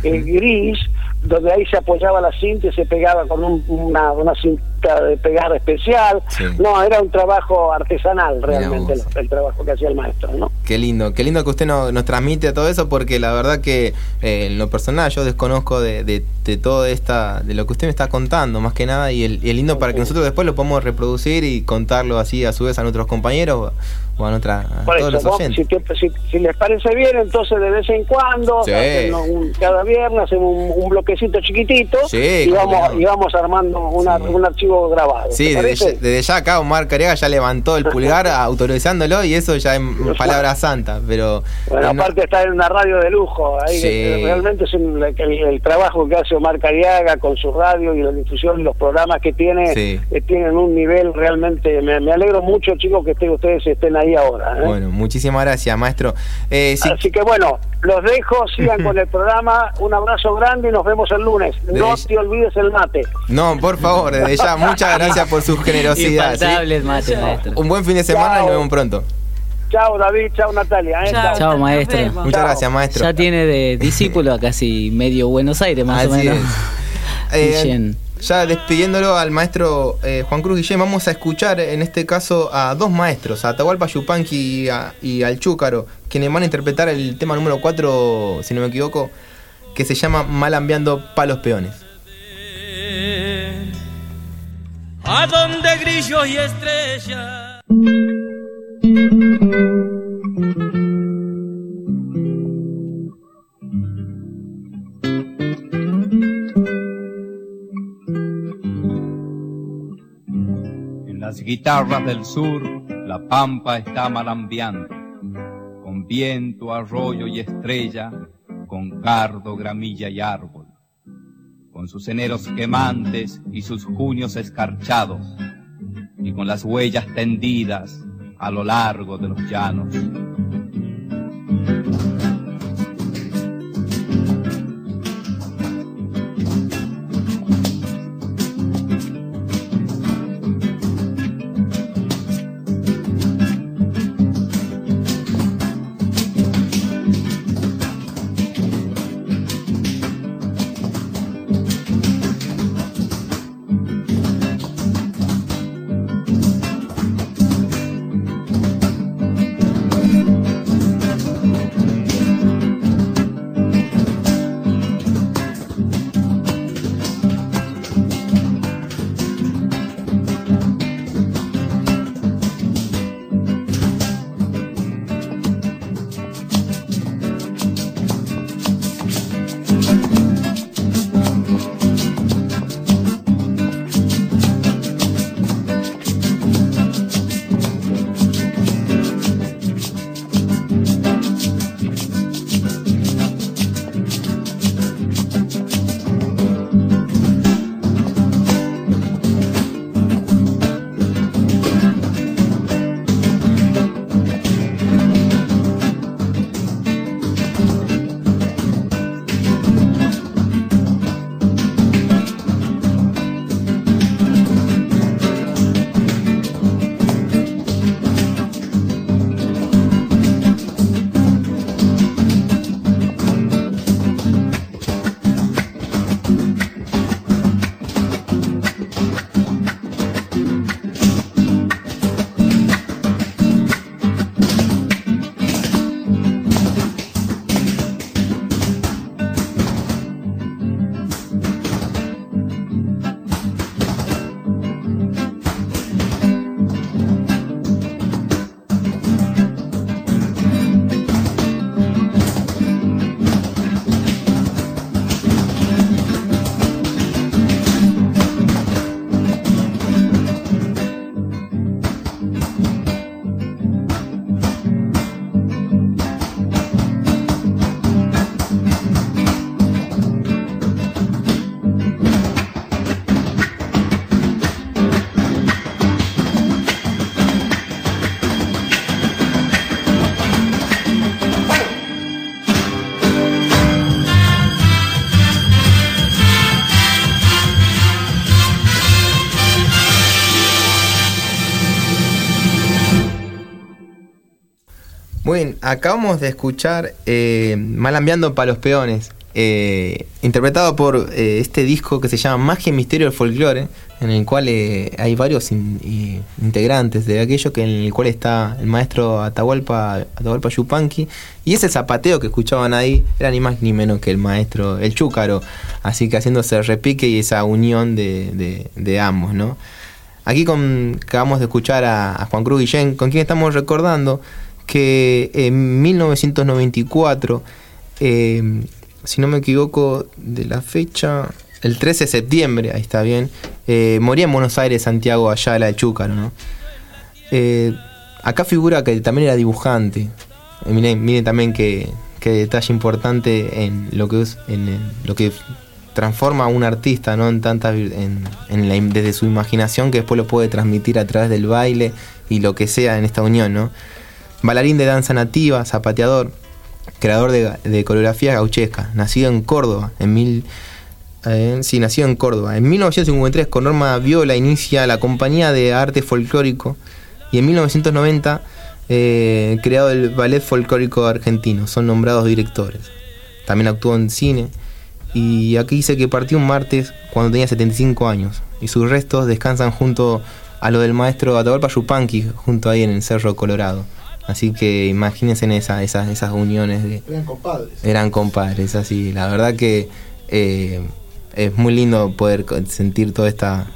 eh, gris donde ahí se apoyaba la cinta y se pegaba con un- una, una cinta de pegar especial. Sí. No, era un trabajo artesanal realmente el, el trabajo que hacía el maestro, ¿no? Qué lindo, qué lindo que usted no- nos transmite todo eso porque la verdad que eh, en lo personal yo desconozco de, de, de todo esta, de lo que usted me está contando más que nada y el, y el lindo para que nosotros después lo podamos reproducir y contarlo así a su vez a nuestros compañeros o a, nuestra, a Por todos eso, los vos, si, te- si- si les parece bien, entonces de vez en cuando, Sí. un- cada viernes hacemos un, un bloquecito chiquitito Sí, y, vamos, y vamos armando una- Sí. un archivo grabado. Sí, ¿te desde, ya- desde ya acá Omar Cariaga ya levantó el pulgar autorizándolo y eso ya es palabra santa, pero Bueno, no- aparte está en una radio de lujo, ahí realmente es un- el, el trabajo que hace Omar Cariaga con su radio y la difusión y los programas que tiene, eh, tienen un nivel realmente, me, me alegro mucho chicos que estén, ustedes estén ahí ahora. ¿eh? bueno, muchísimas gracias, maestro. Eh, si- Así que bueno, los dejo, sigan con el programa, un abrazo grande y nos vemos el lunes. No te olvides el mate. no, por favor, desde ya, muchas gracias por su generosidad. ¿sí? Infaltable el mate, maestro. Un buen fin de semana y nos vemos pronto. Chao David, chao Natalia. ¿eh? Chao. Chao, maestro. Muchas Chao. gracias, maestro. Ya tiene de discípulo a casi medio Buenos Aires, más o menos. es. Eh. Ya despidiéndolo al maestro eh, Juan Cruz Guillén, vamos a escuchar en este caso a dos maestros, a Atahualpa Yupanqui y, a- al Chúcaro, quienes van a interpretar el tema número 4, si no me equivoco, que se llama Malambeando Palos Peones. a donde grillos y estrellas. Guitarras del sur, la pampa está malambeando, con viento, arroyo y estrella, con cardo, gramilla y árbol, con sus eneros quemantes y sus junios escarchados, y con las huellas tendidas a lo largo de los llanos. Acabamos de escuchar eh, Malambiando para los peones, eh, interpretado por eh, este disco que se llama Magia y Misterio del Folclore, en el cual eh, hay varios integrantes de aquello, que en el cual está el maestro Atahualpa, Atahualpa Yupanqui, y ese zapateo que escuchaban ahí era ni más ni menos que el maestro, el Chúcaro, así que haciéndose el repique y esa unión de, de- de ambos, ¿no? Aquí acabamos de escuchar a, a Juan Cruz Guillén, con quien estamos recordando que en 1994, eh, si no me equivoco de la fecha, el 13 de septiembre, ahí está bien, eh, moría en Buenos Aires Santiago Ayala de Chúcaro, ¿no? Eh, acá figura que también era dibujante. Miren, miren también que, que detalle importante en lo que en lo que transforma a un artista, ¿no? En tantas en, en desde su imaginación que después lo puede transmitir a través del baile y lo que sea en esta unión, ¿no? Bailarín de danza nativa, zapateador, creador de, de coreografía gauchesca, nacido en Córdoba en mil eh, en Córdoba. En 1953 con Norma Viola inicia la compañía de arte folclórico y en 1990 eh, creado el Ballet Folclórico Argentino. Son nombrados directores. También actuó en cine y aquí dice que partió un martes cuando tenía 75 años y sus restos descansan junto a lo del maestro Atahualpa Yupanqui junto ahí en el Cerro Colorado. Así que imagínense en esa, esas, esas uniones de, Eran compadres. eran compadres, así. La verdad que eh, es muy lindo poder sentir toda esta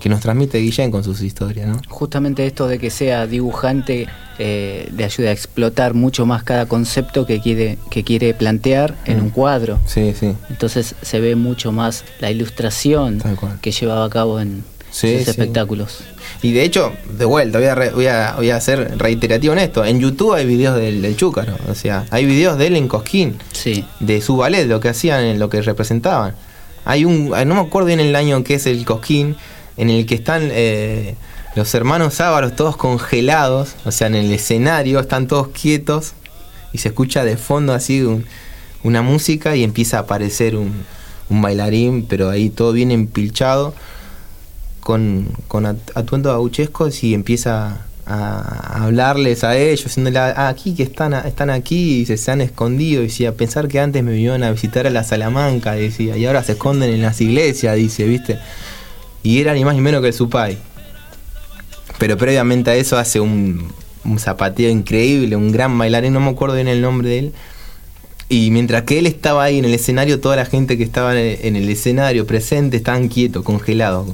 que nos transmite Guillén con sus historias, ¿no? Justamente esto de que sea dibujante eh, le ayuda a explotar mucho más cada concepto que quiere, que quiere plantear en Mm. un cuadro. Sí, sí. Entonces se ve mucho más la ilustración que llevaba a cabo en Sí, sus sí. espectáculos. Y de hecho, de vuelta, voy a, re- voy a, voy a ser reiterativo en esto. En YouTube hay videos del, del Chúcaro, o sea, hay videos de él en Cosquín, sí. de su ballet, lo que hacían, lo que representaban. Hay un, no me acuerdo bien el año que es el Cosquín, en el que están eh, los hermanos Ávaros todos congelados, o sea, en el escenario están todos quietos y se escucha de fondo así un- una música y empieza a aparecer un, un bailarín, pero ahí todo bien empilchado con, con at- atuendos gauchescos y empieza a, a hablarles a ellos, diciéndole, "Ah, aquí que están, a- están aquí y se, han escondido, decía, pensar que antes me vinieron a visitar a la Salamanca, decía, y ahora se esconden en las iglesias, dice, ¿viste? Y era ni más ni menos que el Supay. Pero previamente a eso hace un, un zapateo increíble, un gran bailarín, no me acuerdo bien el nombre de él. Y mientras que él estaba ahí en el escenario, toda la gente que estaba en el, en el escenario presente estaban quietos, congelados.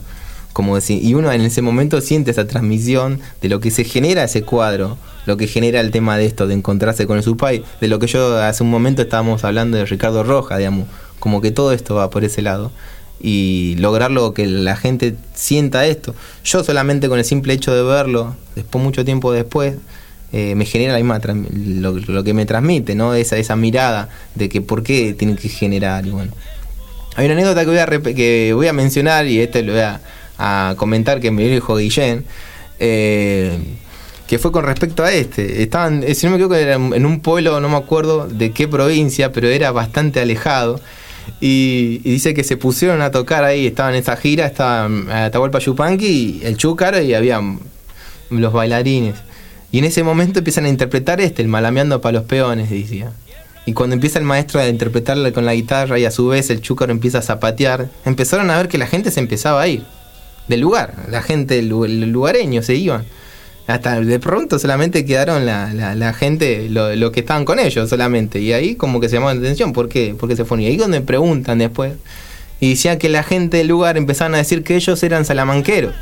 Como decir, y uno en ese momento siente esa transmisión de lo que se genera ese cuadro, lo que genera el tema de esto, de encontrarse con el supay, de lo que yo hace un momento estábamos hablando de Ricardo Roja, digamos, como que todo esto va por ese lado. Y lograrlo que la gente sienta esto. Yo solamente con el simple hecho de verlo, después mucho tiempo después, eh, me genera la misma lo, que me transmite, ¿no? Esa, esa mirada de que por qué tiene que generar. Y bueno. Hay una anécdota que voy a, que voy a mencionar y este lo voy a comentar que me dijo Guillén. eh, que fue con respecto a este. Estaban, eh, si no me equivoco, era en un pueblo, no me acuerdo de qué provincia, pero era bastante alejado. Y, dice que se pusieron a tocar ahí, estaban en esa gira, estaban Atahualpa Yupanqui el Chúcaro y había los bailarines. Y en ese momento empiezan a interpretar este, el Malameando para los peones, decía. Y cuando empieza el maestro a interpretarle con la guitarra y a su vez el chúcaro empieza a zapatear, empezaron a ver que la gente se empezaba a ir del lugar. La gente, el lu- el lugareño se iban. Hasta de pronto solamente quedaron la, la, la gente, lo, lo que estaban con ellos solamente. Y ahí como que se llamó la atención. ¿Por qué? Porque se fueron. Y ahí donde preguntan después. Y decían que la gente del lugar empezaron a decir que ellos eran salamanqueros.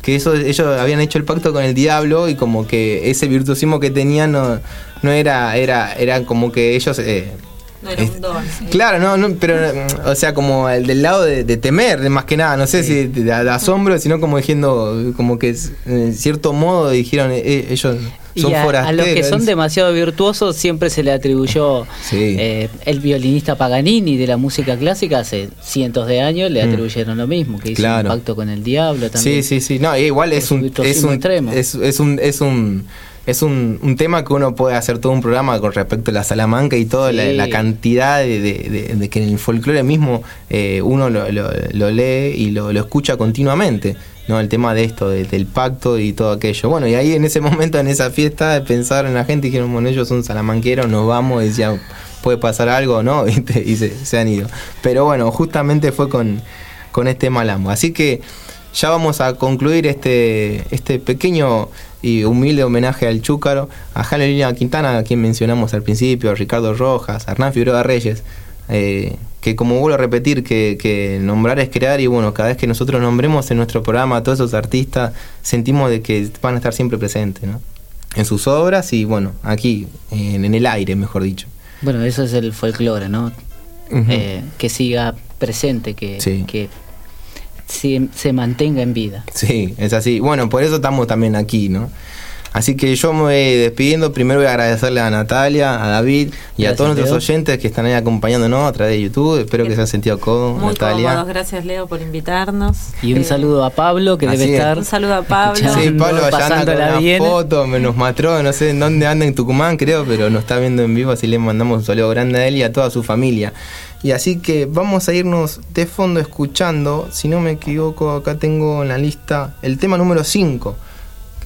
Que eso, ellos habían hecho el pacto con el diablo y como que ese virtuosismo que tenían no, no era, era, era como que ellos... eh, No era un don. sí. Claro, no, no, pero, mm, o sea, como el del lado de, de temer, de más que nada, no sé si de, de asombro, sino como diciendo, como que en cierto modo dijeron, eh, ellos son y a, los que son demasiado virtuosos siempre se le atribuyó Sí. eh, el violinista Paganini de la música clásica hace cientos de años le Mm. atribuyeron lo mismo que hizo Claro. un pacto con el diablo también Sí, sí, sí, no, igual es un, es un, extremo. es, es un, es un, es un, un tema que uno puede hacer todo un programa con respecto a la Salamanca y toda la, Sí. la cantidad de, de- de- de que en el folclore mismo eh, uno lo, lo- lo lee y lo, lo escucha continuamente. ¿no? El tema de esto, de- del pacto y todo aquello. Bueno, y ahí en ese momento, en esa fiesta, pensaron en la gente y dijeron, bueno, ellos son salamanqueros, nos vamos, y decían, puede pasar algo, ¿no? ¿Viste? Y se, se han ido. Pero bueno, justamente fue con, con este malambo. Así que ya vamos a concluir este, este pequeño y humilde homenaje al Chúcaro, a Jalelina Quintana, a quien mencionamos al principio, a Ricardo Rojas, a Hernán Figueroa Reyes, eh, que como vuelvo a repetir, que, que nombrar es crear y bueno, cada vez que nosotros nombremos en nuestro programa a todos esos artistas, sentimos de que van a estar siempre presentes, ¿no? En sus obras y bueno, aquí, en, en el aire, mejor dicho. Bueno, eso es el folclore, ¿no? Eh, que siga presente, que, Sí. que se, se mantenga en vida. Sí, es así. Bueno, por eso estamos también aquí, ¿no? Así que yo me voy despidiendo. Primero voy a agradecerle a Natalia, a David y a todos nuestros Leo. oyentes que están ahí acompañándonos a través de YouTube. Espero que se hayan sentido cómodos, Muy Natalia. cómodos, gracias Leo por invitarnos. Y un Eh, saludo a Pablo, que debe es. estar. Un saludo a Pablo. Sí, Pablo allá anda con una bien. foto, me nos matró, no sé en dónde anda en Tucumán, creo, pero nos está viendo en vivo, así le mandamos un saludo grande a él y a toda su familia. Y así que vamos a irnos de fondo escuchando, si no me equivoco, acá tengo en la lista el tema número 5.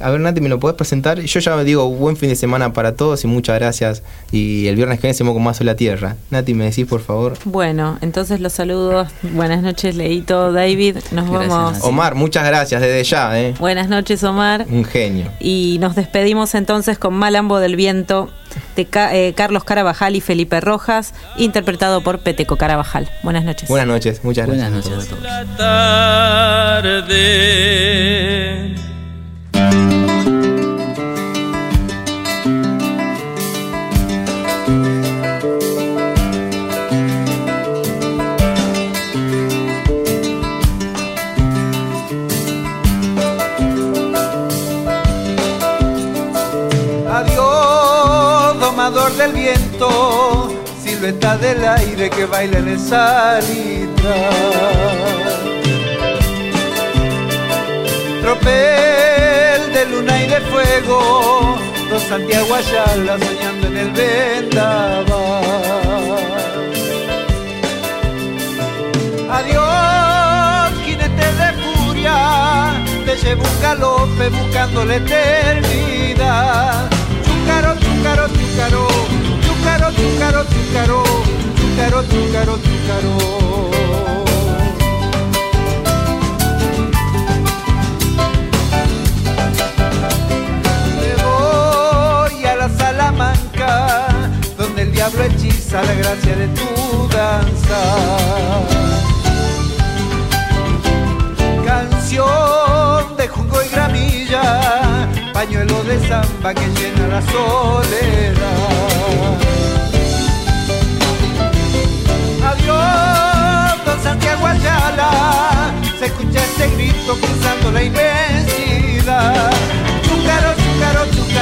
A ver, Nati, ¿me lo podés presentar? Yo ya digo, buen fin de semana para todos y muchas gracias. Y el viernes que viene seguimos con más Sola Tierra. Nati, ¿me decís, por favor? Bueno, entonces los saludos. Buenas noches, Leito, David. Nos Gracias, vamos. Nancy. Omar, muchas gracias desde ya, ¿eh? Buenas noches, Omar. Un genio. Y nos despedimos entonces con Malambo del Viento de Ca- eh, Carlos Carabajal y Felipe Rojas, interpretado por Peteco Carabajal. Buenas noches. Buenas noches, muchas gracias. Buenas noches a todos. Silueta del aire que baila en el salita. Tropel de luna y de fuego, dos Santiago Ayala soñando en el vendaval. Adiós, jinete de furia, te llevo un galope buscando la eternidad. Chúcaro, chúcaro, chúcaro, chúcaro, chúcaro, chúcaro, chúcaro, chúcaro, chúcaro. Me voy a la Salamanca, donde el diablo hechiza la gracia de tu danza. Canción de jugo y gramilla, pañuelo de samba que llena la soledad. Adiós, don Santiago Ayala, se escucha este grito cruzando la inmensidad. Chúcaro, chúcaro, chúcaro,